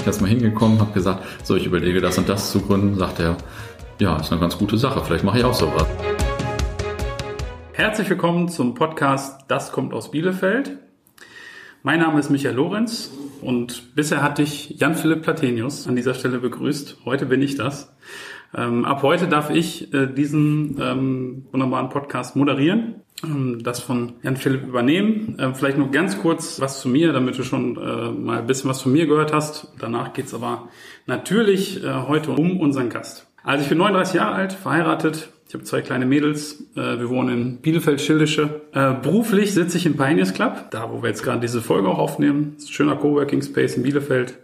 Ich erst mal hingekommen, habe gesagt, so, ich überlege das und das zu gründen. Sagt er, ja, ist eine ganz gute Sache, vielleicht mache ich auch sowas. Herzlich willkommen zum Podcast Das kommt aus Bielefeld. Mein Name ist Michael Lorenz und bisher hatte ich Jan-Philipp Platenius an dieser Stelle begrüßt. Heute bin ich das. Ähm, ab heute darf ich äh, diesen ähm, wunderbaren Podcast moderieren, das von Jan Philipp übernehmen. Ähm, vielleicht nur ganz kurz was zu mir, damit du schon äh, mal ein bisschen was von mir gehört hast. Danach geht's aber natürlich äh, heute um unseren Gast. Also ich bin 39 Jahre alt, verheiratet. Ich habe zwei kleine Mädels. Äh, wir wohnen in Bielefeld-Schildische. Beruflich sitze ich im Pioneers Club, da wo wir jetzt gerade diese Folge auch aufnehmen. Das ist ein schöner Coworking Space in Bielefeld.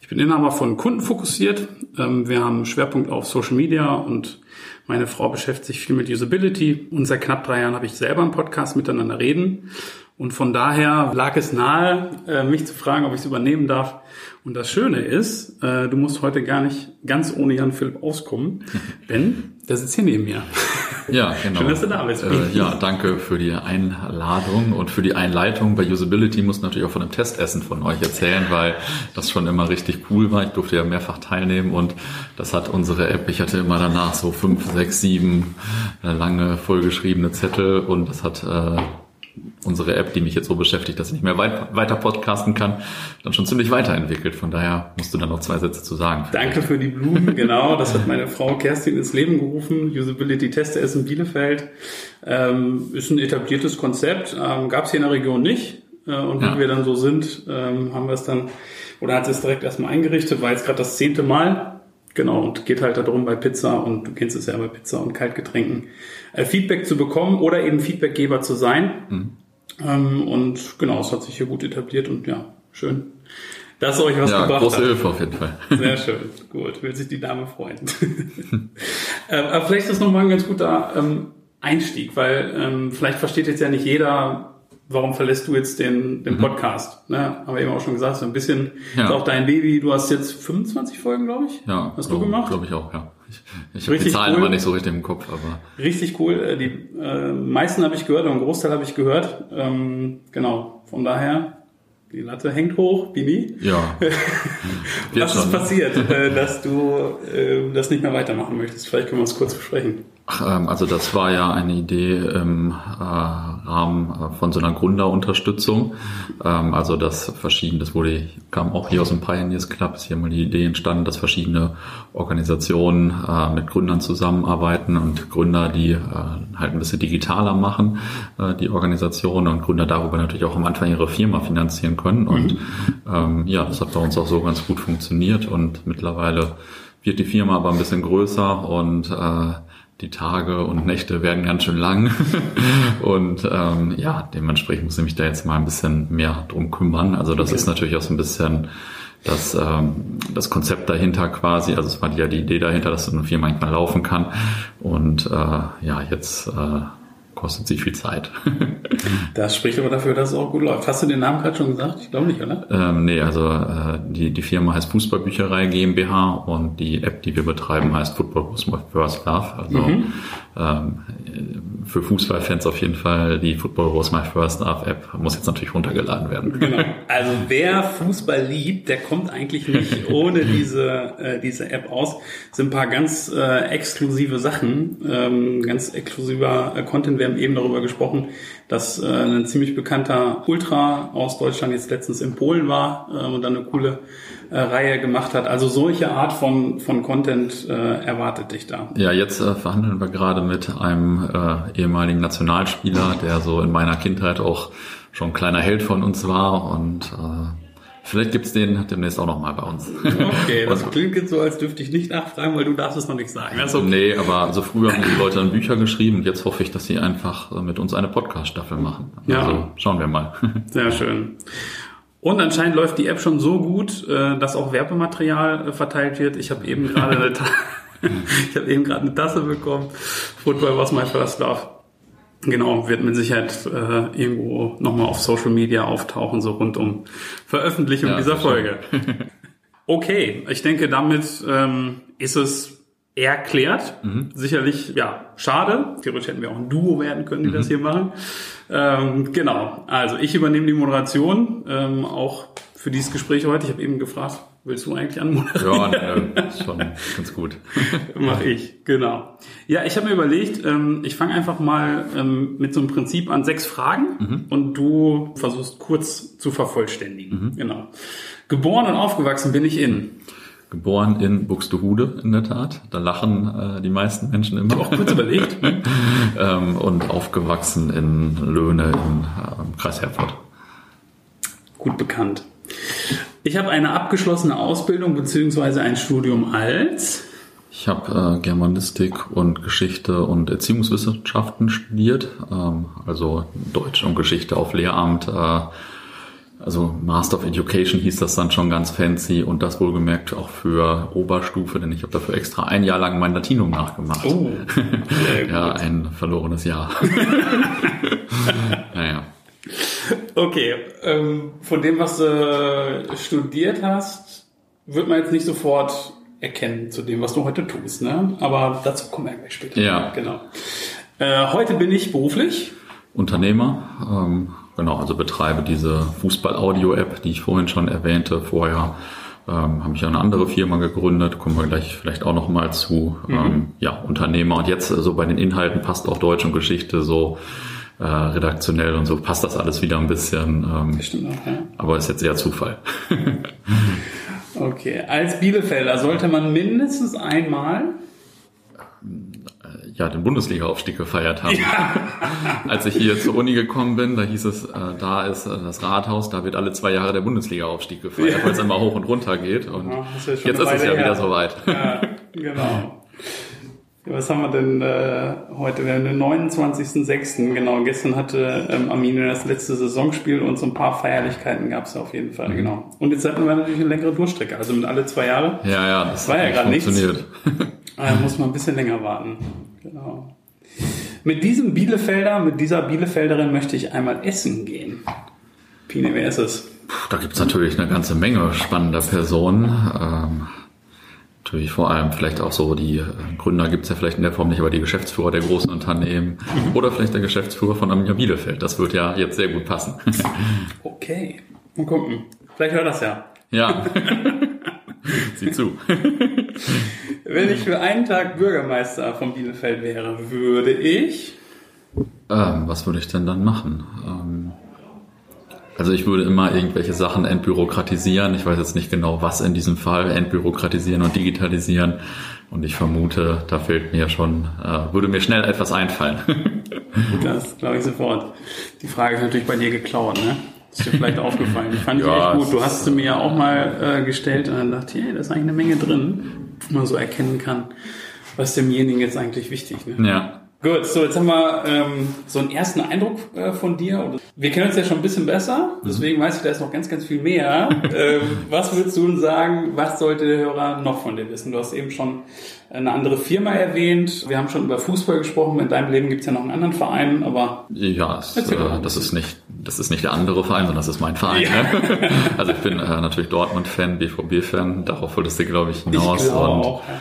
Ich bin Inhaber von Kunden fokussiert. Ähm, wir haben Schwerpunkt auf Social Media und meine Frau beschäftigt sich viel mit Usability. Und seit knapp drei Jahren habe ich selber einen Podcast miteinander reden. Und von daher lag es nahe, äh, mich zu fragen, ob ich es übernehmen darf. Und das Schöne ist, äh, du musst heute gar nicht ganz ohne Jan Philipp auskommen, denn der sitzt hier neben mir. Ja, genau. Schön, dass du da bist. Äh, ja, danke für die Einladung und für die Einleitung. Bei Usability muss natürlich auch von dem Testessen von euch erzählen, weil das schon immer richtig cool war. Ich durfte ja mehrfach teilnehmen und das hat unsere App, ich hatte immer danach so fünf, sechs, sieben lange vollgeschriebene Zettel und das hat äh, unsere App, die mich jetzt so beschäftigt, dass ich nicht mehr weit, weiter podcasten kann, dann schon ziemlich weiterentwickelt. Von daher musst du dann noch zwei Sätze zu sagen. Danke für die Blumen, genau. Das hat meine Frau Kerstin ins Leben gerufen. Usability Tester ist in Bielefeld. Ähm, ist ein etabliertes Konzept. Ähm, Gab es hier in der Region nicht. Äh, und ja. wie wir dann so sind, ähm, haben wir es dann, oder hat es direkt erstmal eingerichtet, war jetzt gerade das zehnte Mal. Genau, und geht halt darum bei Pizza und du kennst es ja bei Pizza und Kaltgetränken, äh, Feedback zu bekommen oder eben Feedbackgeber zu sein. Mhm. Ähm, und genau, es hat sich hier gut etabliert und ja, schön. Dass euch was ja, gebracht große hat. Hilfe auf jeden Fall. Sehr schön, gut, will sich die Dame freuen. äh, aber vielleicht ist das nochmal ein ganz guter ähm, Einstieg, weil ähm, vielleicht versteht jetzt ja nicht jeder, warum verlässt du jetzt den, den mhm. Podcast? Ne? Haben wir eben auch schon gesagt, so ein bisschen ja. ist auch dein Baby. Du hast jetzt 25 Folgen, glaube ich. Ja, hast du gemacht? Glaube ich auch, ja. Ich, ich habe die Zahlen cool. aber nicht so richtig im Kopf, aber. Richtig cool. Äh, die äh, meisten habe ich gehört, und einen Großteil habe ich gehört. Ähm, genau. Von daher, die Latte hängt hoch, Bini. Ja. Was ist passiert, äh, dass du äh, das nicht mehr weitermachen möchtest? Vielleicht können wir uns kurz besprechen. Ähm, also das war ja eine Idee im äh, Rahmen äh, von so einer Gründerunterstützung. Ähm, also das verschiedene, das wurde, kam auch hier aus dem Pioneers Club, ist hier mal die Idee entstanden, dass verschiedene Organisationen äh, mit Gründern zusammenarbeiten und Gründer, die halt ein bisschen digitaler machen, die Organisation und Gründer darüber natürlich auch am Anfang ihre Firma finanzieren können. Und mhm. ähm, ja, das hat bei uns auch so ganz gut funktioniert und mittlerweile wird die Firma aber ein bisschen größer und äh, die Tage und Nächte werden ganz schön lang. und ähm, ja, dementsprechend muss ich mich da jetzt mal ein bisschen mehr drum kümmern. Also das okay. ist natürlich auch so ein bisschen das, ähm, das Konzept dahinter quasi. Also es war ja die Idee dahinter, dass so eine Firma manchmal laufen kann. Und äh, ja, jetzt äh, kostet sie viel Zeit. das spricht aber dafür, dass es auch gut läuft. Hast du den Namen gerade schon gesagt? Ich glaube nicht, oder? Ähm, nee, also äh, die, die Firma heißt Fußballbücherei GmbH und die App, die wir betreiben, heißt Football My First Love. Also mhm. Ähm, für Fußballfans auf jeden Fall die Football Was My First Love App muss jetzt natürlich runtergeladen werden. Genau. Also wer Fußball liebt, der kommt eigentlich nicht ohne diese, äh, diese App aus. Es sind ein paar ganz äh, exklusive Sachen, ähm, ganz exklusiver äh, Content wir haben eben darüber gesprochen, dass äh, ein ziemlich bekannter Ultra aus Deutschland jetzt letztens in Polen war äh, und dann eine coole Reihe gemacht hat. Also solche Art von, von Content äh, erwartet dich da. Ja, jetzt äh, verhandeln wir gerade mit einem äh, ehemaligen Nationalspieler, der so in meiner Kindheit auch schon ein kleiner Held von uns war und äh, Vielleicht gibt's den demnächst auch noch mal bei uns. Okay, das klingt jetzt so, als dürfte ich nicht nachfragen, weil du darfst es noch nicht sagen. Okay. Nee, aber also früher haben die Leute dann Bücher geschrieben und jetzt hoffe ich, dass sie einfach mit uns eine Podcast-Staffel machen. Ja. Also schauen wir mal. Sehr schön. Und anscheinend läuft die App schon so gut, äh, dass auch Werbematerial äh, verteilt wird. Ich habe eben gerade eine, ich habe eben gerade eine Tasse bekommen. Football was my first love. Genau, wird mit Sicherheit äh, irgendwo nochmal auf Social Media auftauchen, so rund um Veröffentlichung ja, dieser Folge. okay, ich denke, damit ähm, ist es erklärt. Mhm. Sicherlich, ja, schade. Theoretisch hätten wir auch ein Duo werden können, die mhm. das hier machen. Ähm, genau, also ich übernehme die Moderation, ähm, auch für dieses Gespräch heute. Ich habe eben gefragt, willst du eigentlich anmoderieren? Ja, ne, schon ganz gut. Mach ich, genau. Ja, ich habe mir überlegt, ähm, ich fange einfach mal ähm, mit so einem Prinzip an sechs Fragen und du versuchst kurz zu vervollständigen. Genau. Geboren und aufgewachsen bin ich in. Geboren in Buxtehude, in der Tat. Da lachen äh, die meisten Menschen immer. Auch kurz überlegt. ähm, und aufgewachsen in Löhne im ähm, Kreis Herford. Gut bekannt. Ich habe eine abgeschlossene Ausbildung beziehungsweise ein Studium als Ich habe äh, Germanistik und Geschichte und Erziehungswissenschaften studiert, ähm, also Deutsch und Geschichte auf Lehramt. Äh, also Master of Education hieß das dann schon ganz fancy und das wohlgemerkt auch für Oberstufe, denn ich habe dafür extra ein Jahr lang mein Latinum nachgemacht. Oh, ja, ein verlorenes Jahr. naja. Okay, ähm, von dem, was du studiert hast, wird man jetzt nicht sofort erkennen zu dem, was du heute tust, ne? Aber dazu kommen wir gleich später. Ja. Genau. Äh, heute bin ich beruflich. Unternehmer, ähm, genau, also betreibe diese Fußball-Audio-App, die ich vorhin schon erwähnte. Vorher ähm, habe ich ja eine andere Firma gegründet, kommen wir gleich vielleicht auch noch mal zu. Ähm, ja, Unternehmer und jetzt äh, so bei den Inhalten passt auch Deutsch und Geschichte so äh, redaktionell und so passt das alles wieder ein bisschen. Ähm, Stimmt auch, ja. aber ist jetzt eher Zufall. Okay, als Bielefelder sollte man mindestens einmal ja, den Bundesliga-Aufstieg gefeiert haben. Als ich hier zur Uni gekommen bin, da hieß es, äh, da ist äh, das Rathaus, da wird alle zwei Jahre der Bundesliga-Aufstieg gefeiert, Ja. weil es immer hoch und runter geht. Und Ja, ja jetzt ist es ja Weile wieder her. soweit. Ja, genau. Was haben wir denn äh, heute? Wir haben den 29.06. Genau, gestern hatte ähm, Arminia das letzte Saisonspiel und so ein paar Feierlichkeiten gab es auf jeden Fall, Mhm. genau. Und jetzt hatten wir natürlich eine längere Durchstrecke, also mit alle zwei Jahre. Ja, ja, das War ja nicht nichts. funktioniert. Da muss man ein bisschen länger warten. Genau. Mit diesem Bielefelder, mit dieser Bielefelderin möchte ich einmal essen gehen. Pine, wer ist es? Puh, Da gibt's natürlich eine ganze Menge spannender Personen. Ähm, natürlich vor allem vielleicht auch so die äh, Gründer gibt's ja vielleicht in der Form nicht, aber die Geschäftsführer der großen Unternehmen oder vielleicht der Geschäftsführer von Arminia Bielefeld. Das wird ja jetzt sehr gut passen. Okay, mal gucken. Vielleicht hört das ja. ja. Sieh zu. Wenn ich für einen Tag Bürgermeister von Bielefeld wäre, würde ich. Ähm, was würde ich denn dann machen? Ähm, also ich würde immer irgendwelche Sachen entbürokratisieren. Ich weiß jetzt nicht genau, was in diesem Fall entbürokratisieren und digitalisieren. Und ich vermute, da fehlt mir schon, äh, würde mir schnell etwas einfallen. Das glaube ich sofort. Die Frage ist natürlich bei dir geklaut, ne? Ist dir vielleicht aufgefallen. Die fand ich Ja, echt gut. Du hast sie mir ja auch mal äh, gestellt und dann dachte ich, hey, da ist eigentlich eine Menge drin, wo man so erkennen kann, was demjenigen jetzt eigentlich wichtig ne? ja. Gut, so jetzt haben wir ähm, so einen ersten Eindruck äh, von dir. Wir kennen uns ja schon ein bisschen besser, deswegen weiß ich, da ist noch ganz, ganz viel mehr. ähm, was würdest du denn sagen, was sollte der Hörer noch von dir wissen? Du hast eben schon eine andere Firma erwähnt. Wir haben schon über Fußball gesprochen. In deinem Leben gibt es ja noch einen anderen Verein, aber Ja, es, äh, das ist nicht, das ist nicht der andere Verein, sondern das ist mein Verein. Ne? Also ich bin äh, natürlich Dortmund-Fan, BVB-Fan, darauf wolltest du, glaube ich, ich hinaus. glaube und auch. Ja.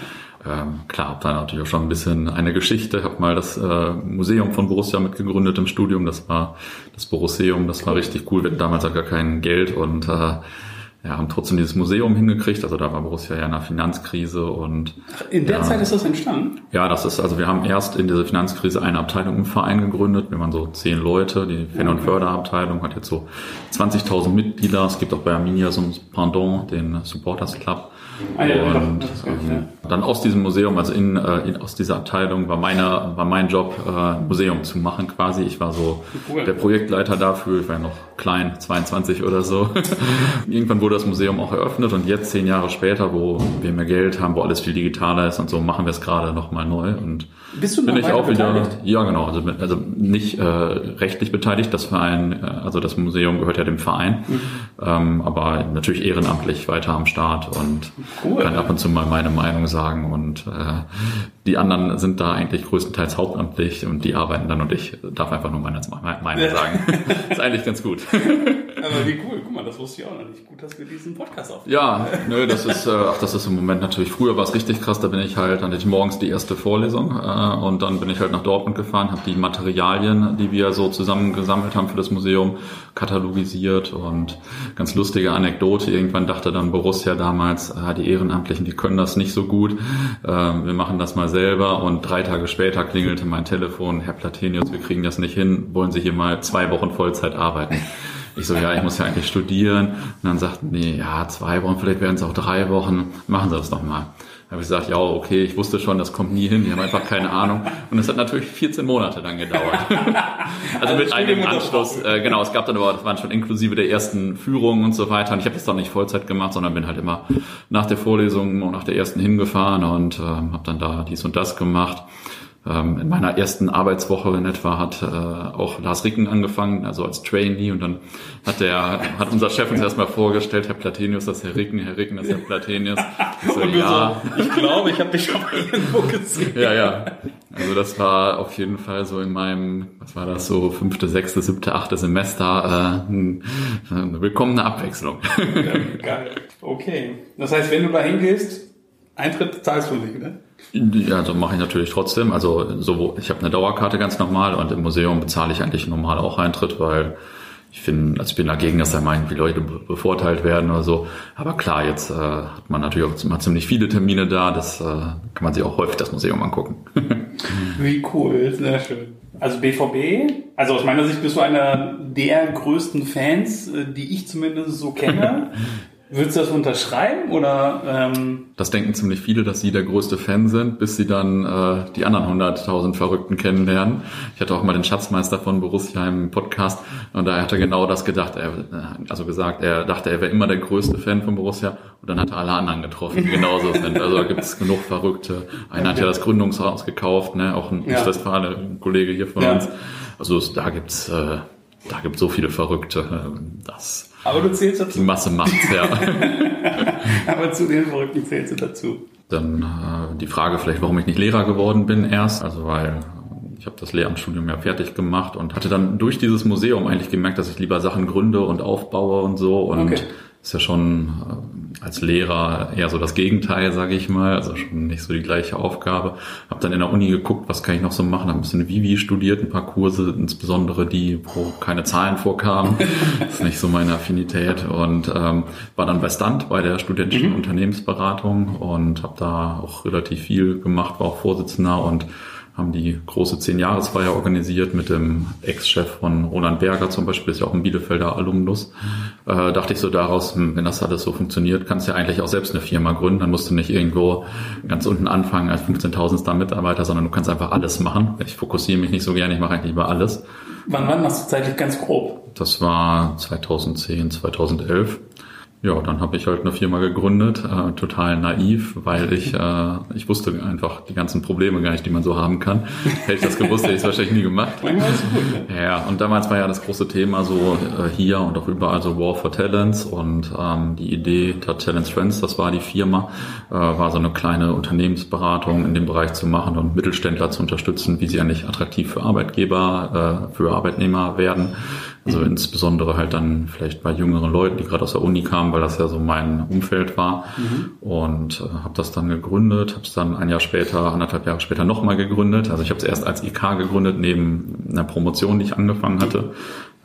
Ähm, klar, habe da natürlich auch schon ein bisschen eine Geschichte, habe mal das äh, Museum von Borussia mitgegründet im Studium, das war das Borusseum, das war richtig cool, wir hatten damals halt gar kein Geld und äh, ja, haben trotzdem dieses Museum hingekriegt, also da war Borussia ja in einer Finanzkrise und In der ja. Zeit ist das entstanden. ja, das ist, also wir haben erst in dieser Finanzkrise eine Abteilung im Verein gegründet. Wir waren so zehn Leute. Die Fan- und Förderabteilung hat jetzt so 20.000 Mitglieder. Es gibt auch bei Arminia so ein Pendant, den Supporters Club. Ah, ja, und doch, das ähm, dann aus diesem Museum, also in, äh, in, aus dieser Abteilung war meine, war mein Job, äh, Museum zu machen quasi. Ich war so Cool. der Projektleiter dafür. Ich war ja noch klein, 22 oder so. Irgendwann wurde das Museum auch eröffnet und jetzt zehn Jahre später, wo wir mehr Geld haben, wo alles viel digitaler ist und so, machen wir es gerade nochmal neu und Bist du bin ich auch wieder, beteiligt? ja genau, also, also nicht äh, rechtlich beteiligt, das Verein, äh, also das Museum gehört ja dem Verein, Mhm. ähm, aber natürlich ehrenamtlich weiter am Start und Cool. kann ab und zu mal meine Meinung sagen und äh, die anderen sind da eigentlich größtenteils hauptamtlich und die arbeiten dann und ich darf einfach nur meine meine Meinung sagen. ist eigentlich ganz gut. Aber wie cool, guck mal, das wusste ich auch noch nicht. Gut, dass wir diesen Podcast aufnehmen. Ja, nö, das ist, äh, ach, das ist im Moment natürlich, früher war es richtig krass, da bin ich halt, dann hatte ich morgens die erste Vorlesung äh, und dann bin ich halt nach Dortmund gefahren, habe die Materialien, die wir so zusammengesammelt haben für das Museum, katalogisiert und ganz lustige Anekdote, irgendwann dachte dann Borussia damals, äh, die Ehrenamtlichen, die können das nicht so gut, äh, wir machen das mal selber und drei Tage später klingelte mein Telefon, Herr Platenius, wir kriegen das nicht hin, wollen Sie hier mal zwei Wochen Vollzeit arbeiten? Ich so, ja, ich muss ja eigentlich studieren. Und dann sagten die, ja, zwei Wochen, vielleicht werden es auch drei Wochen. Machen Sie das doch mal. Habe ich gesagt, ja, okay, ich wusste schon, das kommt nie hin. Die haben einfach keine Ahnung. Und es hat natürlich 14 Monate dann gedauert. also, also mit einem Anschluss. Äh, genau, es gab dann aber, das waren schon inklusive der ersten Führungen und so weiter. Und ich habe das dann nicht Vollzeit gemacht, sondern bin halt immer nach der Vorlesung und nach der ersten hingefahren und äh, habe dann da dies und das gemacht. Ähm, in meiner ersten Arbeitswoche in etwa hat äh, auch Lars Ricken angefangen, also als Trainee und dann hat der, hat unser Chef uns erstmal vorgestellt, Herr Platenius, das ist Herr Ricken, Herr Ricken, das ist Herr Platenius. Ich so, ja. So, ich glaube, ich habe dich schon mal irgendwo gesehen. Ja, ja. Also das war auf jeden Fall so in meinem, was war das so, fünfte, sechste, siebte, achte Semester äh, eine willkommene Abwechslung. Ja, geil. Okay. Das heißt, wenn du da hingehst, Eintritt zahlst du nicht, ne? Ja, also mache ich natürlich trotzdem. Also so, ich habe eine Dauerkarte ganz normal und im Museum bezahle ich eigentlich normal auch Eintritt, weil ich finde, also ich bin dagegen, dass da meinen, wie Leute bevorteilt werden oder so. Aber klar, jetzt äh, hat man natürlich auch immer ziemlich viele Termine da. Das äh, kann man sich auch häufig das Museum angucken. wie cool, sehr schön. Also BVB, also aus meiner Sicht bist du einer der größten Fans, äh, die ich zumindest so kenne. Würdest du das unterschreiben oder? Ähm das denken ziemlich viele, dass sie der größte Fan sind, bis sie dann äh, die anderen 100.000 Verrückten kennenlernen. Ich hatte auch mal den Schatzmeister von Borussia im Podcast und da hat er genau das gedacht. Er, äh, also gesagt, er dachte, er wäre immer der größte Fan von Borussia und dann hat er alle anderen getroffen, die genauso sind. Also da gibt es genug Verrückte. Einer hat ja das Gründungshaus gekauft, ne? auch ein ja. Westfale, ein Kollege hier von ja. uns. Also da gibt's äh, da gibt's so viele Verrückte. Äh, das aber du zählst dazu. Die Masse macht's, ja. Aber zu den Verrückten zählst du dazu. Dann äh, die Frage vielleicht, warum ich nicht Lehrer geworden bin erst. Also weil ich habe das Lehramtsstudium ja fertig gemacht und hatte dann durch dieses Museum eigentlich gemerkt, dass ich lieber Sachen gründe und aufbaue und so. Und okay ist ja schon äh, als Lehrer eher so das Gegenteil, sage ich mal, also schon nicht so die gleiche Aufgabe. Habe dann in der Uni geguckt, was kann ich noch so machen, habe ein bisschen Vivi studiert, ein paar Kurse, insbesondere die, wo keine Zahlen vorkamen. das ist nicht so meine Affinität und ähm, war dann bei Stand bei der studentischen mhm. Unternehmensberatung und habe da auch relativ viel gemacht, war auch Vorsitzender und haben die große Zehn-Jahresfeier organisiert mit dem Ex-Chef von Roland Berger zum Beispiel, ist ja auch ein Bielefelder Alumnus. Äh, dachte ich so daraus, hm, wenn das alles so funktioniert, kannst du ja eigentlich auch selbst eine Firma gründen. Dann musst du nicht irgendwo ganz unten anfangen als 15.000 Mitarbeiter, sondern du kannst einfach alles machen. Ich fokussiere mich nicht so gerne, ich mache eigentlich lieber alles. Wann war das zeitlich ganz grob? Das war 2010, 2011. Ja, dann habe ich halt eine Firma gegründet, äh, total naiv, weil ich äh, ich wusste einfach die ganzen Probleme gar nicht, die man so haben kann. Hätte ich das gewusst, hätte ich es wahrscheinlich nie gemacht. Ja, und damals war ja das große Thema so äh, hier und auch überall so War for Talents und ähm, die Idee der Talents Friends, das war die Firma, äh, war so eine kleine Unternehmensberatung in dem Bereich zu machen und Mittelständler zu unterstützen, wie sie eigentlich attraktiv für Arbeitgeber, äh, für Arbeitnehmer werden also mhm. insbesondere halt dann vielleicht bei jüngeren Leuten, die gerade aus der Uni kamen, weil das ja so mein Umfeld war. Mhm. Und äh, habe das dann gegründet, habe es dann ein Jahr später, anderthalb Jahre später nochmal gegründet. Also ich habe es erst als IK gegründet, neben einer Promotion, die ich angefangen hatte,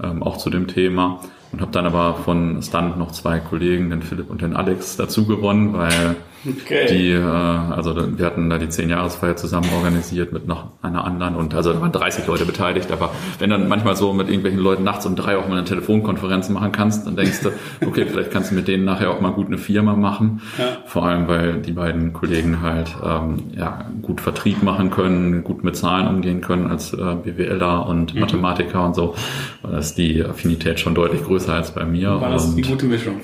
ähm, auch zu dem Thema. Und habe dann aber von Stunt noch zwei Kollegen, den Philipp und den Alex, dazu gewonnen, weil Okay. Die, äh, also wir hatten da die zehn-Jahresfeier zusammen organisiert mit noch einer anderen und also da waren 30 Leute beteiligt, aber wenn dann manchmal so mit irgendwelchen Leuten nachts um drei auch mal eine Telefonkonferenz machen kannst, dann denkst du, okay, vielleicht kannst du mit denen nachher auch mal gut eine Firma machen. Ja. Vor allem, weil die beiden Kollegen halt ähm, ja, gut Vertrieb machen können, gut mit Zahlen umgehen können als äh, BWLer und mhm. Mathematiker und so. Da ist die Affinität schon deutlich größer als bei mir. War das die gute Mischung?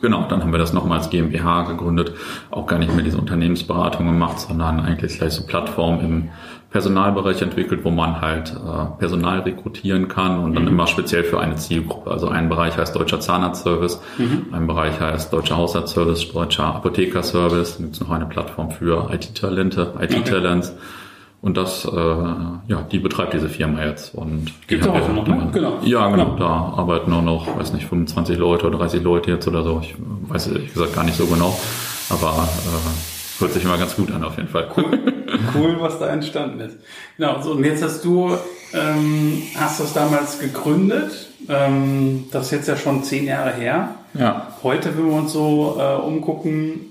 Genau, dann haben wir das nochmals GmbH gegründet, auch gar nicht mehr diese Unternehmensberatung gemacht, sondern eigentlich gleich so Plattform im Personalbereich entwickelt, wo man halt äh, Personal rekrutieren kann und dann mhm. immer speziell für eine Zielgruppe. Also ein Bereich heißt Deutscher Zahnarztservice, mhm. ein Bereich heißt Deutscher Haushaltsservice, Deutscher Apothekerservice, dann gibt es noch eine Plattform für IT-Talente, IT-Talents. Okay. Und das, äh, ja, die betreibt diese Firma jetzt. Und Gibt's die auch noch, ne? Genau. Ja, genau. Genau. Da arbeiten nur noch, weiß nicht, 25 Leute oder 30 Leute jetzt oder so. Ich weiß ehrlich gesagt gar nicht so genau. Aber äh, hört sich immer ganz gut an auf jeden Fall. Cool, was da entstanden ist. Genau, so und jetzt hast du, ähm, hast das damals gegründet. Ähm, das ist jetzt ja schon zehn Jahre her. Ja. Heute, wenn wir uns so äh, umgucken,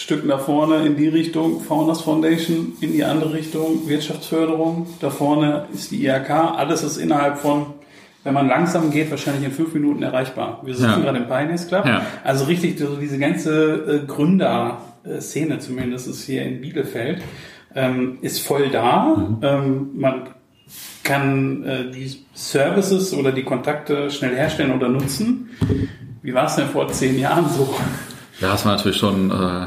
Stück nach vorne in die Richtung Founders Foundation, in die andere Richtung Wirtschaftsförderung. Da vorne ist die IHK. Alles ist innerhalb von, wenn man langsam geht, wahrscheinlich in fünf Minuten erreichbar. Wir sitzen Ja. gerade im Pioneers Club. Ja. Also richtig, so diese ganze äh, Gründerszene zumindest ist hier in Bielefeld, ähm, ist voll da. Mhm. Ähm, man kann äh, die Services oder die Kontakte schnell herstellen oder nutzen. Wie war es denn vor zehn Jahren so? Ja, es war natürlich schon äh,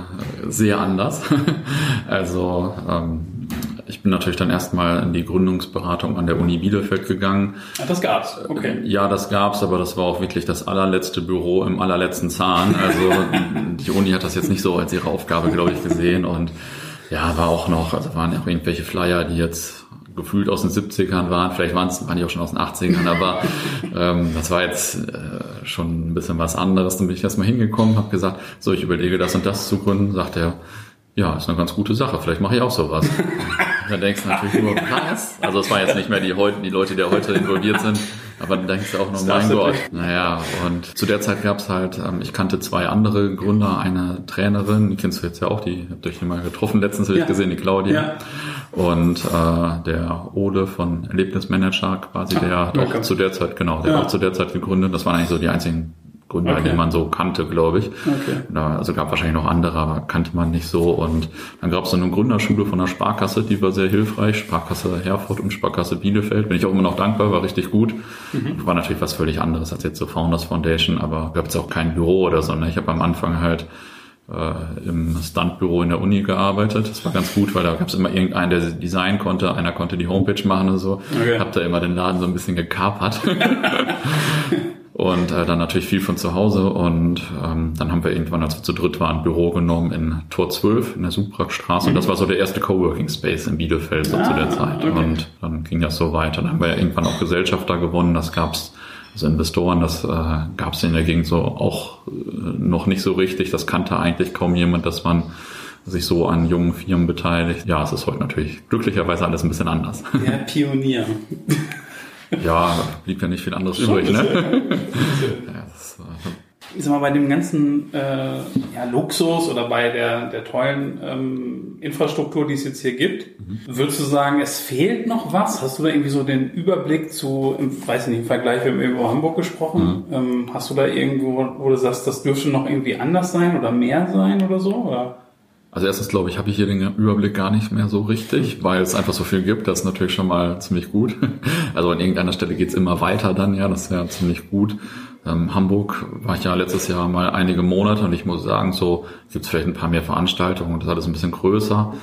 sehr anders. also ähm, ich bin natürlich dann erstmal in die Gründungsberatung an der Uni Bielefeld gegangen. Ah, das gab's. Okay. Ja, das gab's, aber das war auch wirklich das allerletzte Büro im allerletzten Zahn. Also die Uni hat das jetzt nicht so als ihre Aufgabe, glaube ich, gesehen. Und ja, war auch noch, also waren auch irgendwelche Flyer, die jetzt gefühlt aus den 70ern waren, vielleicht waren es waren die auch schon aus den 80ern, aber ähm, das war jetzt äh, schon ein bisschen was anderes. Dann bin ich erstmal hingekommen, habe gesagt, so ich überlege das und das zu gründen, sagt er, ja, ist eine ganz gute Sache, vielleicht mache ich auch sowas. dann denkst du natürlich nur, was? Also es waren jetzt nicht mehr die, heute, die Leute, die heute involviert sind, aber dann denkst du auch nur, mein Gott. Naja, und zu der Zeit gab's halt, ähm, ich kannte zwei andere Gründer, eine Trainerin, die kennst du jetzt ja auch, die habt ihr euch mal getroffen letztens, habe Ja. ich gesehen, die Claudia. Ja. Und äh, der Ole von Erlebnismanager quasi, der hat auch Ah, zu der Zeit, genau, der Ja. hat auch zu der Zeit gegründet. Das waren eigentlich so die einzigen Gründer, Okay. die man so kannte, glaube ich. Okay. Also gab wahrscheinlich noch andere, aber kannte man nicht so. Und dann gab es so eine Gründerschule von der Sparkasse, die war sehr hilfreich. Sparkasse Herford und Sparkasse Bielefeld. Bin ich auch immer noch dankbar, war richtig gut. Mhm. War natürlich was völlig anderes als jetzt so Founders Foundation, aber gab es auch kein Büro oder so. Ne? Ich habe am Anfang halt äh, im Standbüro in der Uni gearbeitet. Das war ganz gut, weil da gab es immer irgendeinen, der Design konnte, einer konnte die Homepage machen und so. Okay. Hab da immer den Laden so ein bisschen gekapert. Und äh, dann natürlich viel von zu Hause und ähm, dann haben wir irgendwann, als wir zu dritt waren, ein Büro genommen in Tor 12 in der Subrackstraße und das war so der erste Coworking Space in Bielefeld so zu der Zeit okay. und dann ging das so weiter. Dann haben wir ja irgendwann auch Gesellschafter gewonnen, das gab's also Investoren, das äh, gab's in der Gegend so auch äh, noch nicht so richtig, das kannte eigentlich kaum jemand, dass man sich so an jungen Firmen beteiligt. Ja, es ist heute natürlich glücklicherweise alles ein bisschen anders. Der Pionier. ja, blieb ja nicht viel anderes übrig, ne? Ja, das, äh, ich sag mal, bei dem ganzen äh, ja, Luxus oder bei der, der tollen ähm, Infrastruktur, die es jetzt hier gibt, würdest du sagen, es fehlt noch was? Hast du da irgendwie so den Überblick zu, im, weiß nicht, im Vergleich, wir haben eben über Hamburg gesprochen, ähm, hast du da irgendwo, wo du sagst, das dürfte noch irgendwie anders sein oder mehr sein oder so? Oder? Also erstens glaube ich, habe ich hier den Überblick gar nicht mehr so richtig, weil es einfach so viel gibt. Das ist natürlich schon mal ziemlich gut. Also an irgendeiner Stelle geht's immer weiter dann, ja, das ist ja ziemlich gut. Ähm, Hamburg war ich ja letztes Jahr mal einige Monate und ich muss sagen, so gibt's vielleicht ein paar mehr Veranstaltungen und das ist alles ein bisschen größer.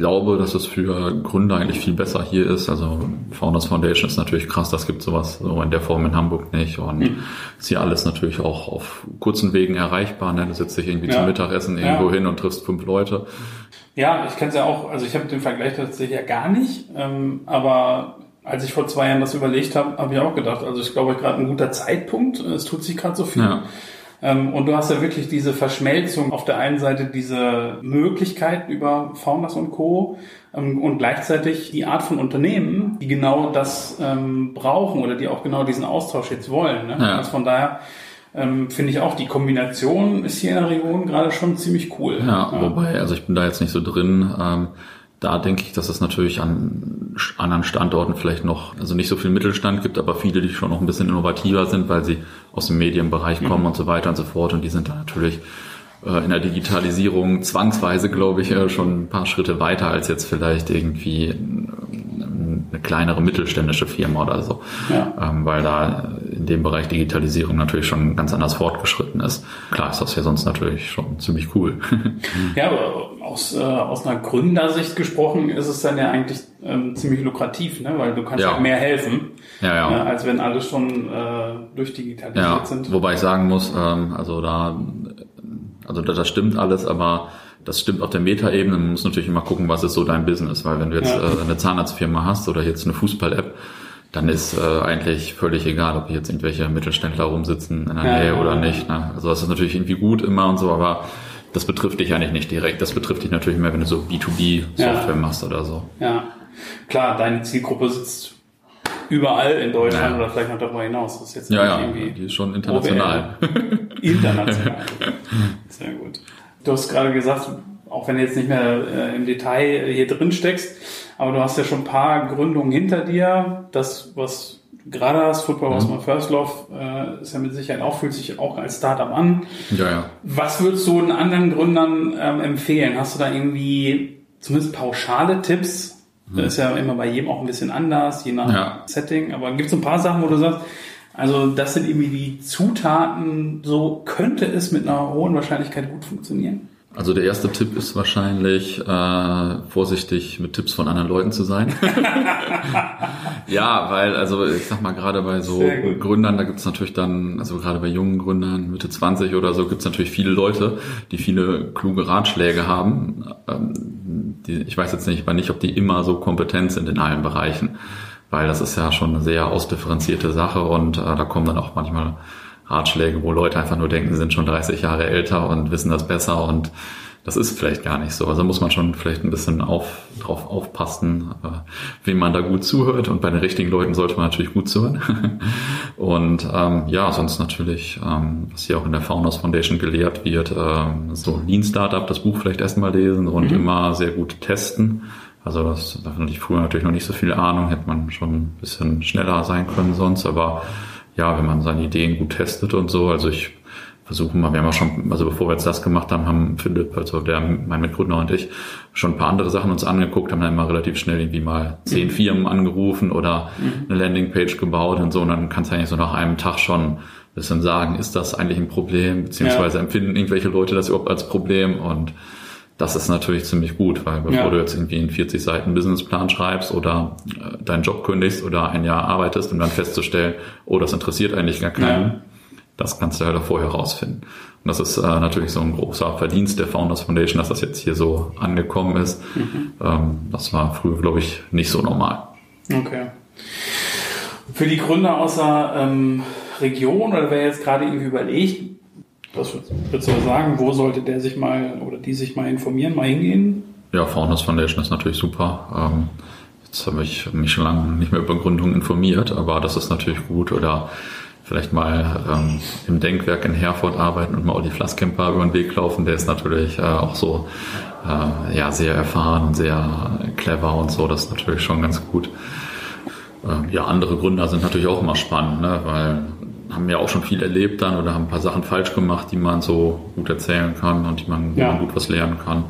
Ich glaube, dass es für Gründer eigentlich viel besser hier ist. Also Founders Foundation ist natürlich krass, das gibt sowas so in der Form in Hamburg nicht. Und ist hier alles natürlich auch auf kurzen Wegen erreichbar. Ne? Du setzt dich irgendwie Ja. zum Mittagessen irgendwo Ja. hin und triffst fünf Leute. Ja, ich kenne es ja auch, also ich habe den Vergleich tatsächlich ja gar nicht, ähm, aber als ich vor zwei Jahren das überlegt habe, habe ich auch gedacht, also ich glaube gerade ein guter Zeitpunkt, es tut sich gerade so viel. Ja. Ähm, und du hast ja wirklich diese Verschmelzung auf der einen Seite diese Möglichkeiten über Founders und Co. Ähm, und gleichzeitig die Art von Unternehmen, die genau das ähm, brauchen oder die auch genau diesen Austausch jetzt wollen. Ne? Ja. Also von daher ähm, finde ich auch, die Kombination ist hier in der Region gerade schon ziemlich cool. Ja, wobei, also ich bin da jetzt nicht so drin. Ähm, da denke ich, dass es natürlich an anderen Standorten vielleicht noch, also nicht so viel Mittelstand gibt, aber viele, die schon noch ein bisschen innovativer sind, weil sie aus dem Medienbereich kommen und so weiter und so fort. Und die sind da natürlich äh, in der Digitalisierung zwangsweise, glaube ich, äh, schon ein paar Schritte weiter als jetzt vielleicht irgendwie ähm, eine kleinere mittelständische Firma oder so. Ja. Ähm, weil da in dem Bereich Digitalisierung natürlich schon ganz anders fortgeschritten ist. Klar ist das ja sonst natürlich schon ziemlich cool. Ja, aber aus, äh, aus einer Gründersicht gesprochen ist es dann ja eigentlich ähm, ziemlich lukrativ, ne? weil du kannst Ja. ja. mehr helfen, ja, ja. äh, als wenn alle schon äh, durchdigitalisiert Ja, sind. wobei ich sagen muss, ähm, also da, also da, das stimmt alles, aber das stimmt auf der Metaebene. Man muss natürlich immer gucken, was ist so dein Business, weil wenn du jetzt Ja. äh, eine Zahnarztfirma hast oder jetzt eine Fußball-App, dann ist äh, eigentlich völlig egal, ob jetzt irgendwelche Mittelständler rumsitzen in der Ja, Nähe ja, oder ja. nicht. Ne? Also das ist natürlich irgendwie gut immer und so, aber das betrifft dich eigentlich nicht direkt. Das betrifft dich natürlich mehr, wenn du so B2B-Software Ja. machst oder so. Ja, klar, deine Zielgruppe sitzt überall in Deutschland oder vielleicht noch darüber hinaus. Das ist jetzt Ja, ja, irgendwie die ist schon international. international. Sehr gut. Du hast gerade gesagt, auch wenn du jetzt nicht mehr äh, im Detail hier drin steckst, aber du hast ja schon ein paar Gründungen hinter dir. Das, was du gerade hast, Football was Mhm. my first love, äh, ist ja mit Sicherheit auch, fühlt sich auch als Startup an. Ja, ja. Was würdest du den anderen Gründern ähm, empfehlen? Hast du da irgendwie zumindest pauschale Tipps? Das ist ja immer bei jedem auch ein bisschen anders, je nach Mhm. Ja. Setting. Aber gibt es ein paar Sachen, wo du sagst, also das sind irgendwie die Zutaten, so könnte es mit einer hohen Wahrscheinlichkeit gut funktionieren? Also der erste Tipp ist wahrscheinlich, äh, vorsichtig mit Tipps von anderen Leuten zu sein. ja, weil, also ich sag mal, gerade bei so. Gründern, da gibt's natürlich dann, also gerade bei jungen Gründern, Mitte 20 oder so, gibt's natürlich viele Leute, die viele kluge Ratschläge haben. Ähm, die, ich weiß jetzt nicht, aber nicht, ob die immer so kompetent sind in allen Bereichen. Weil das ist ja schon eine sehr ausdifferenzierte Sache und äh, da kommen dann auch manchmal Ratschläge, wo Leute einfach nur denken, sie sind schon 30 Jahre älter und wissen das besser und das ist vielleicht gar nicht so. Also muss man schon vielleicht ein bisschen auf, drauf aufpassen, äh, wem man da gut zuhört. Und bei den richtigen Leuten sollte man natürlich gut zuhören. und ähm, ja, sonst natürlich, ähm, was hier auch in der Founders Foundation gelehrt wird, ähm, so Lean Startup, das Buch vielleicht erstmal lesen und immer sehr gut testen. Also das, davon hatte ich früher natürlich noch nicht so viel Ahnung, hätte man schon ein bisschen schneller sein können sonst, aber ja, wenn man seine Ideen gut testet und so, also ich versuche mal, wir haben auch schon, also bevor wir jetzt das gemacht haben, haben Philipp, also der, mein Mitgründer und ich, schon ein paar andere Sachen uns angeguckt, haben dann immer relativ schnell irgendwie mal zehn Firmen angerufen oder eine Landingpage gebaut und so, und dann kannst du eigentlich so nach einem Tag schon ein bisschen sagen, ist das eigentlich ein Problem, beziehungsweise empfinden irgendwelche Leute das überhaupt als Problem? Und das ist natürlich ziemlich gut, weil bevor Ja. du jetzt irgendwie einen 40 Seiten Businessplan schreibst oder äh, deinen Job kündigst oder ein Jahr arbeitest, um dann festzustellen, oh, das interessiert eigentlich gar keinen, Ja. das kannst du ja vorher herausfinden. Und das ist äh, natürlich so ein großer Verdienst der Founders Foundation, dass das jetzt hier so angekommen ist. Ähm, das war früher, glaube ich, nicht so normal. Okay. Für die Gründer außer ähm, Region oder wer jetzt gerade irgendwie überlegt, was würdest du sagen, wo sollte der sich mal oder die sich mal informieren, mal hingehen? Ja, Founders Foundation ist natürlich super. Ähm, jetzt habe ich mich schon lange nicht mehr über Gründungen informiert, aber das ist natürlich gut. Oder vielleicht mal ähm, im Denkwerk in Herford arbeiten und mal Olli Flasskemper über den Weg laufen. Der ist natürlich äh, auch so äh, ja sehr erfahren sehr clever und so. Das ist natürlich schon ganz gut. Ähm, ja, andere Gründer sind natürlich auch immer spannend, ne? weil haben ja auch schon viel erlebt dann oder haben ein paar Sachen falsch gemacht, die man so gut erzählen kann und die man, Ja. man gut was lernen kann.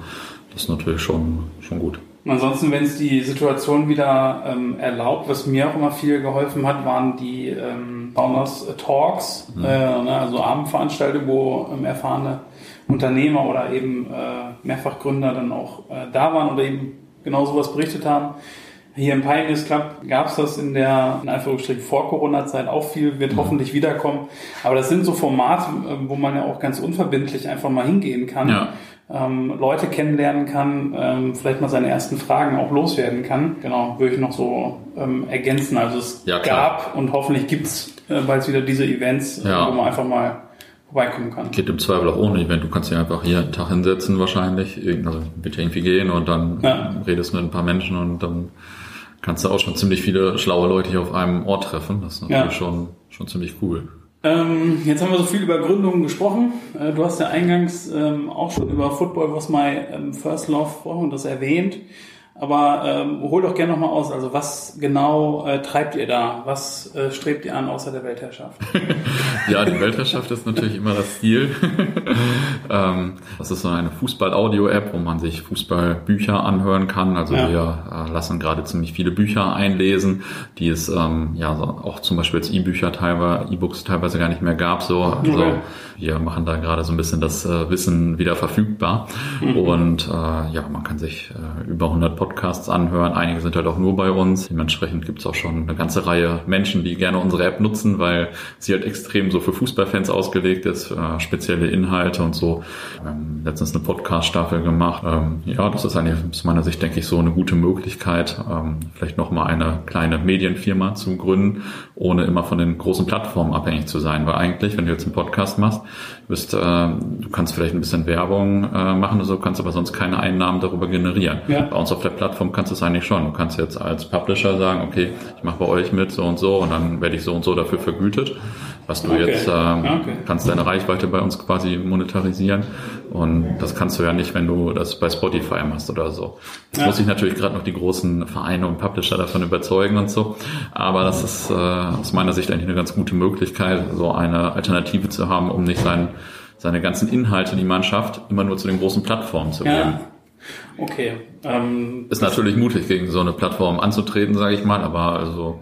Das ist natürlich schon, schon gut. Ansonsten, wenn es die Situation wieder ähm, erlaubt, was mir auch immer viel geholfen hat, waren die ähm, Founders Talks, äh, ne, also Abendveranstaltungen, wo ähm, erfahrene Unternehmer oder eben äh, Mehrfachgründer dann auch äh, da waren oder eben genau sowas berichtet haben. Hier im Pioneers Club gab es das in der, in Anführungsstrichen, vor Corona-Zeit auch viel, wird hoffentlich wiederkommen. Aber das sind so Formate, äh, wo man ja auch ganz unverbindlich einfach mal hingehen kann Ja. ähm, Leute kennenlernen kann, ähm, vielleicht mal seine ersten Fragen auch loswerden kann. Genau, würde ich noch so ähm, ergänzen. Also es Ja, gab und hoffentlich gibt's äh, bald wieder diese Events, Ja. wo man einfach mal vorbeikommen kann. Geht im Zweifel auch ohne Event. Du kannst dich einfach hier einen Tag hinsetzen wahrscheinlich. Also wird ja irgendwie gehen und dann Ja. redest mit ein paar Menschen und dann kannst du auch schon ziemlich viele schlaue Leute hier auf einem Ort treffen. Das ist natürlich Ja. schon, schon ziemlich cool. Ähm, jetzt haben wir so viel über Gründungen gesprochen. Äh, du hast ja eingangs ähm, auch schon über Football Was My ähm, First Love gesprochen und das erwähnt. Aber ähm, hol doch gerne nochmal aus. Also was genau äh, treibt ihr da? Was äh, strebt ihr an außer der Weltherrschaft? Ja, die Weltherrschaft ist natürlich immer das Ziel. ähm, das ist so eine Fußball-Audio-App, wo man sich Fußballbücher anhören kann. Also Ja. wir äh, lassen gerade ziemlich viele Bücher einlesen, die es ähm, ja so auch zum Beispiel als E-Bücher teilweise, E-Books teilweise gar nicht mehr gab. So, also Okay. wir machen da gerade so ein bisschen das äh, Wissen wieder verfügbar. Und äh, ja, man kann sich äh, über 100 Podcasts Podcasts anhören. Einige sind halt auch nur bei uns. Dementsprechend gibt es auch schon eine ganze Reihe Menschen, die gerne unsere App nutzen, weil sie halt extrem so für Fußballfans ausgelegt ist, äh, spezielle Inhalte und so. Ähm, letztens eine Podcast-Staffel gemacht. Ähm, ja, das ist eigentlich aus meiner Sicht, denke ich, so eine gute Möglichkeit, ähm, vielleicht nochmal eine kleine Medienfirma zu gründen, ohne immer von den großen Plattformen abhängig zu sein. Weil eigentlich, wenn du jetzt einen Podcast machst, bist, äh, du kannst vielleicht ein bisschen Werbung äh, machen oder so, kannst aber sonst keine Einnahmen darüber generieren. Ja. Bei uns auf der Plattform kannst du es eigentlich schon. Du kannst jetzt als Publisher sagen, okay, ich mache bei euch mit so und so und dann werde ich so und so dafür vergütet was du okay. jetzt ähm, okay. kannst deine Reichweite bei uns quasi monetarisieren und das kannst du ja nicht, wenn du das bei Spotify machst oder so. Jetzt ja. muss ich natürlich gerade noch die großen Vereine und Publisher davon überzeugen und so, aber das ist äh, aus meiner Sicht eigentlich eine ganz gute Möglichkeit, so eine Alternative zu haben, um nicht sein, seine ganzen Inhalte, die man schafft, immer nur zu den großen Plattformen zu geben. Ja. Okay. Ähm, ist natürlich mutig, gegen so eine Plattform anzutreten, sage ich mal, aber also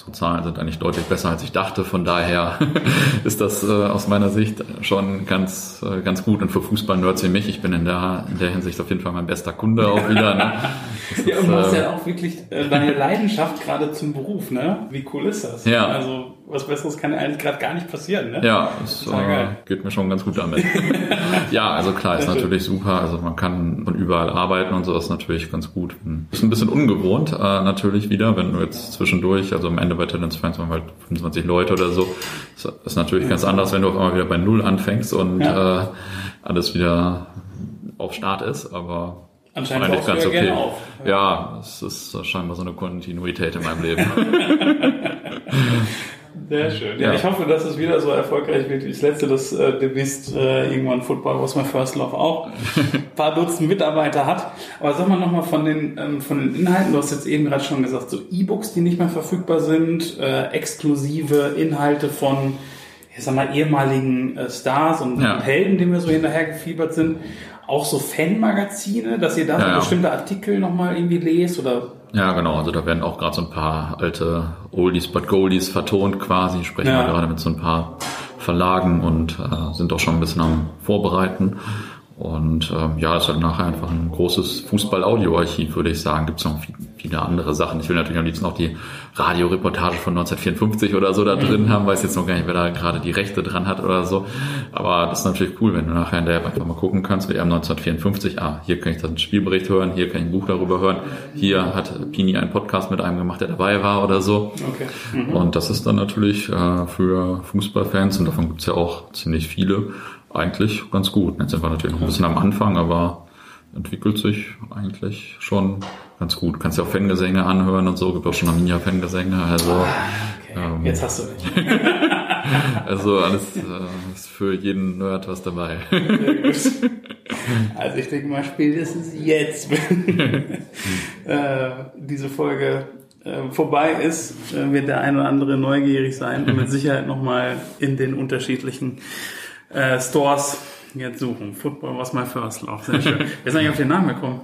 Unsere Zahlen sind eigentlich deutlich besser, als ich dachte. Von daher ist das äh, aus meiner Sicht schon ganz, äh, ganz gut. Und für Fußball-Nerds wie mich, ich bin in der, in der Hinsicht auf jeden Fall mein bester Kunde auch wieder. Ne? ja, und du hast äh, ja auch wirklich äh, deine Leidenschaft gerade zum Beruf, ne? Wie cool ist das? Ja. Also was Besseres kann eigentlich gerade gar nicht passieren, ne? Ja, es äh, geht mir schon ganz gut damit. ja, also klar, ist natürlich super. Also man kann von überall arbeiten und so, ist natürlich ganz gut. Ist ein bisschen ungewohnt äh, natürlich wieder, wenn du jetzt zwischendurch, also am Ende bei Talents Fans waren halt 25 Leute oder so. Das ist natürlich ganz anders, wenn du auf einmal wieder bei Null anfängst und ja. äh, alles wieder auf Start ist, aber Anscheinend eigentlich ganz okay. Auf. Ja, es ist scheinbar so eine Kontinuität in meinem Leben. Sehr schön. Ja, ja, ich hoffe, dass es wieder so erfolgreich wird wie das letzte, dass äh, demnächst äh, irgendwann Football Was My First Love auch ein paar Dutzend Mitarbeiter hat. Aber sag mal nochmal von den, ähm, von den Inhalten, du hast jetzt eben gerade schon gesagt, so E-Books, die nicht mehr verfügbar sind, äh, exklusive Inhalte von, ich sag mal, ehemaligen äh, Stars und ja. Helden, die mir so hinterher gefiebert sind. Auch so Fanmagazine, dass ihr da ja, so bestimmte Artikel nochmal irgendwie lest oder ja, genau. Also da werden auch gerade so ein paar alte Oldies but Goldies vertont quasi. Sprechen ja. wir gerade mit so ein paar Verlagen und äh, sind auch schon ein bisschen am Vorbereiten. Und ähm, ja, es ist halt nachher einfach ein großes Fußball-Audio-Archiv, würde ich sagen. Gibt es noch viele andere Sachen. Ich will natürlich am liebsten auch die Radioreportage von 1954 oder so da drin haben, weiß jetzt noch gar nicht, wer da gerade die Rechte dran hat oder so. Aber das ist natürlich cool, wenn du nachher in der App einfach mal gucken kannst, WM 1954, ah, hier kann ich dann einen Spielbericht hören, hier kann ich ein Buch darüber hören, hier hat Pini einen Podcast mit einem gemacht, der dabei war oder so. Okay. Mhm. Und das ist dann natürlich äh, für Fußballfans, und davon gibt es ja auch ziemlich viele, eigentlich ganz gut. Jetzt sind wir natürlich noch ein bisschen am Anfang, aber entwickelt sich eigentlich schon ganz gut. Kannst ja auch Fangesänge anhören und so, gibt auch schon Arminia-Fangesänge, also ah, okay. ähm, Jetzt hast du mich. also alles äh, ist für jeden Nerd was dabei. also ich denke mal spätestens jetzt, wenn äh, diese Folge äh, vorbei ist, äh, wird der ein oder andere neugierig sein und mit Sicherheit nochmal in den unterschiedlichen äh, Stores jetzt suchen. Football was my first love. Sehr schön. Wer ist eigentlich auf den Namen gekommen?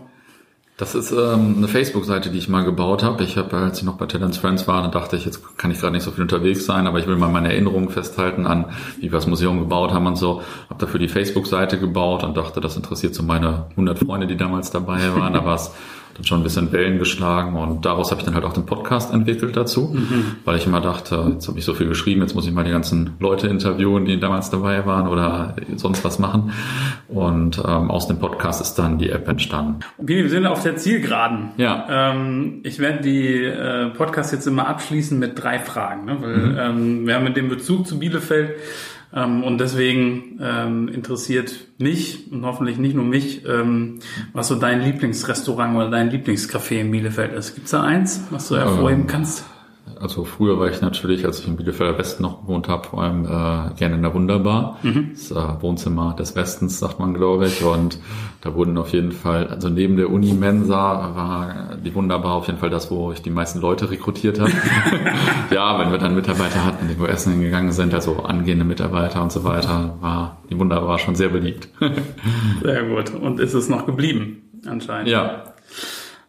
Das ist ähm, eine Facebook-Seite, die ich mal gebaut habe. Ich habe, als ich noch bei Talents Friends war, dachte ich, jetzt kann ich gerade nicht so viel unterwegs sein, aber ich will mal meine Erinnerungen festhalten an, wie wir das Museum gebaut haben und so. Habe dafür die Facebook-Seite gebaut und dachte, das interessiert so meine 100 Freunde, die damals dabei waren. Da war es dann schon ein bisschen Wellen geschlagen und daraus habe ich dann halt auch den Podcast entwickelt dazu, mhm. weil ich immer dachte, jetzt habe ich so viel geschrieben, jetzt muss ich mal die ganzen Leute interviewen, die damals dabei waren oder sonst was machen. Und ähm, aus dem Podcast ist dann die App entstanden. Wir sind auf der Zielgeraden. Ja. Ähm, ich werde die äh, Podcast jetzt immer abschließen mit drei Fragen, ne? weil mhm. ähm, wir haben mit dem Bezug zu Bielefeld und deswegen ähm, interessiert mich und hoffentlich nicht nur mich, ähm, was so dein Lieblingsrestaurant oder dein Lieblingscafé in Bielefeld ist. Gibt's da eins, was du hervorheben ähm, kannst? Also früher war ich natürlich, als ich in Bielefelder Westen noch gewohnt habe, vor allem äh, gerne in der Wunderbar. Mhm. Das äh, Wohnzimmer des Westens, sagt man, glaube ich. Und da wurden auf jeden Fall, also neben der Uni-Mensa war die Wunderbar auf jeden Fall das, wo ich die meisten Leute rekrutiert habe. ja, wenn wir dann Mitarbeiter hatten, die wo essen hingegangen sind, also angehende Mitarbeiter und so weiter, war die Wunderbar schon sehr beliebt. sehr gut. Und ist es noch geblieben, anscheinend? Ja.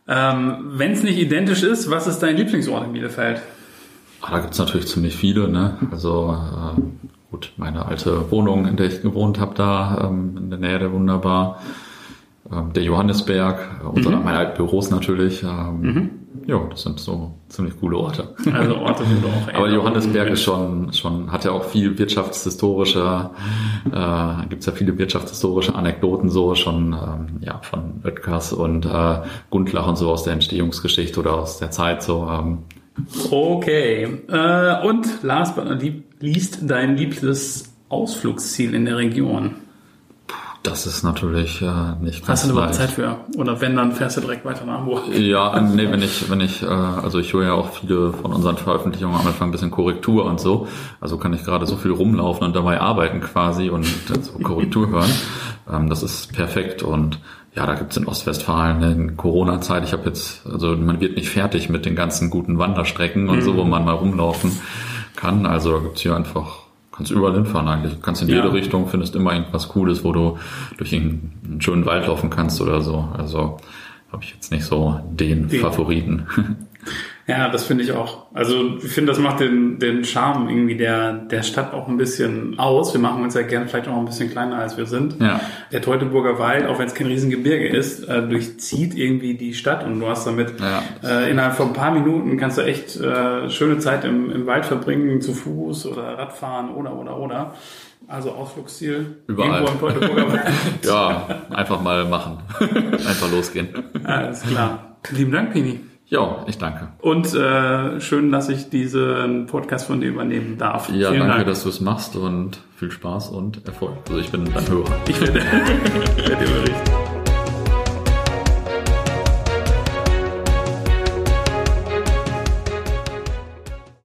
Ähm, Wenn es nicht identisch ist, was ist dein Lieblingsort in Bielefeld? Ah, da gibt's natürlich ziemlich viele. Ne? Also äh, gut, meine alte Wohnung, in der ich gewohnt habe, da ähm, in der Nähe der Wunderbar. ähm, der Johannesberg, äh, unsere, mhm. meine alten Büros natürlich. Ähm, mhm. Ja, das sind so ziemlich coole Orte. Also Orte, du auch Aber Johannesberg ist schon, schon, hat ja auch viel wirtschaftshistorische, äh, gibt ja viele wirtschaftshistorische Anekdoten so, schon ähm, ja von Oetkers und äh, Gundlach und so aus der Entstehungsgeschichte oder aus der Zeit so. Ähm. Okay. Äh, und last but not least dein liebstes Ausflugsziel in der Region. Das ist natürlich äh, nicht ganz Hast du überhaupt Zeit für? Oder wenn, dann fährst du direkt weiter nach Hamburg? Ja, nee, wenn ich, wenn ich, äh, also ich höre ja auch viele von unseren Veröffentlichungen am Anfang ein bisschen Korrektur und so. Also kann ich gerade so viel rumlaufen und dabei arbeiten quasi und so Korrektur hören. Ähm, das ist perfekt und ja, da gibt's in Ostwestfalen in Corona-Zeit, ich habe jetzt, also man wird nicht fertig mit den ganzen guten Wanderstrecken und mhm. so, wo man mal rumlaufen kann. Also da gibt's hier einfach kannst überall hinfahren eigentlich. Du kannst in jede ja. Richtung, findest immer irgendwas Cooles, wo du durch einen schönen Wald laufen kannst oder so. Also habe ich jetzt nicht so den, den. Favoriten. Ja, das finde ich auch. Also ich finde, das macht den, den Charme irgendwie der, der Stadt auch ein bisschen aus. Wir machen uns ja gerne vielleicht auch ein bisschen kleiner, als wir sind. Ja. Der Teutoburger Wald, auch wenn es kein Riesengebirge ist, äh, durchzieht irgendwie die Stadt und du hast damit ja. äh, innerhalb von ein paar Minuten kannst du echt äh, schöne Zeit im, im Wald verbringen, zu Fuß oder Radfahren oder oder oder. Also Ausflugsziel. Überall. Irgendwo im Teutoburger Wald. ja, einfach mal machen. einfach losgehen. Alles klar. Lieben Dank, Pini. Ja, ich danke. Und äh, schön, dass ich diesen Podcast von dir übernehmen darf. Ja, Vielen danke, Dank. dass du es machst und viel Spaß und Erfolg. Also ich bin dein Hörer. Ich werde, werde berichten.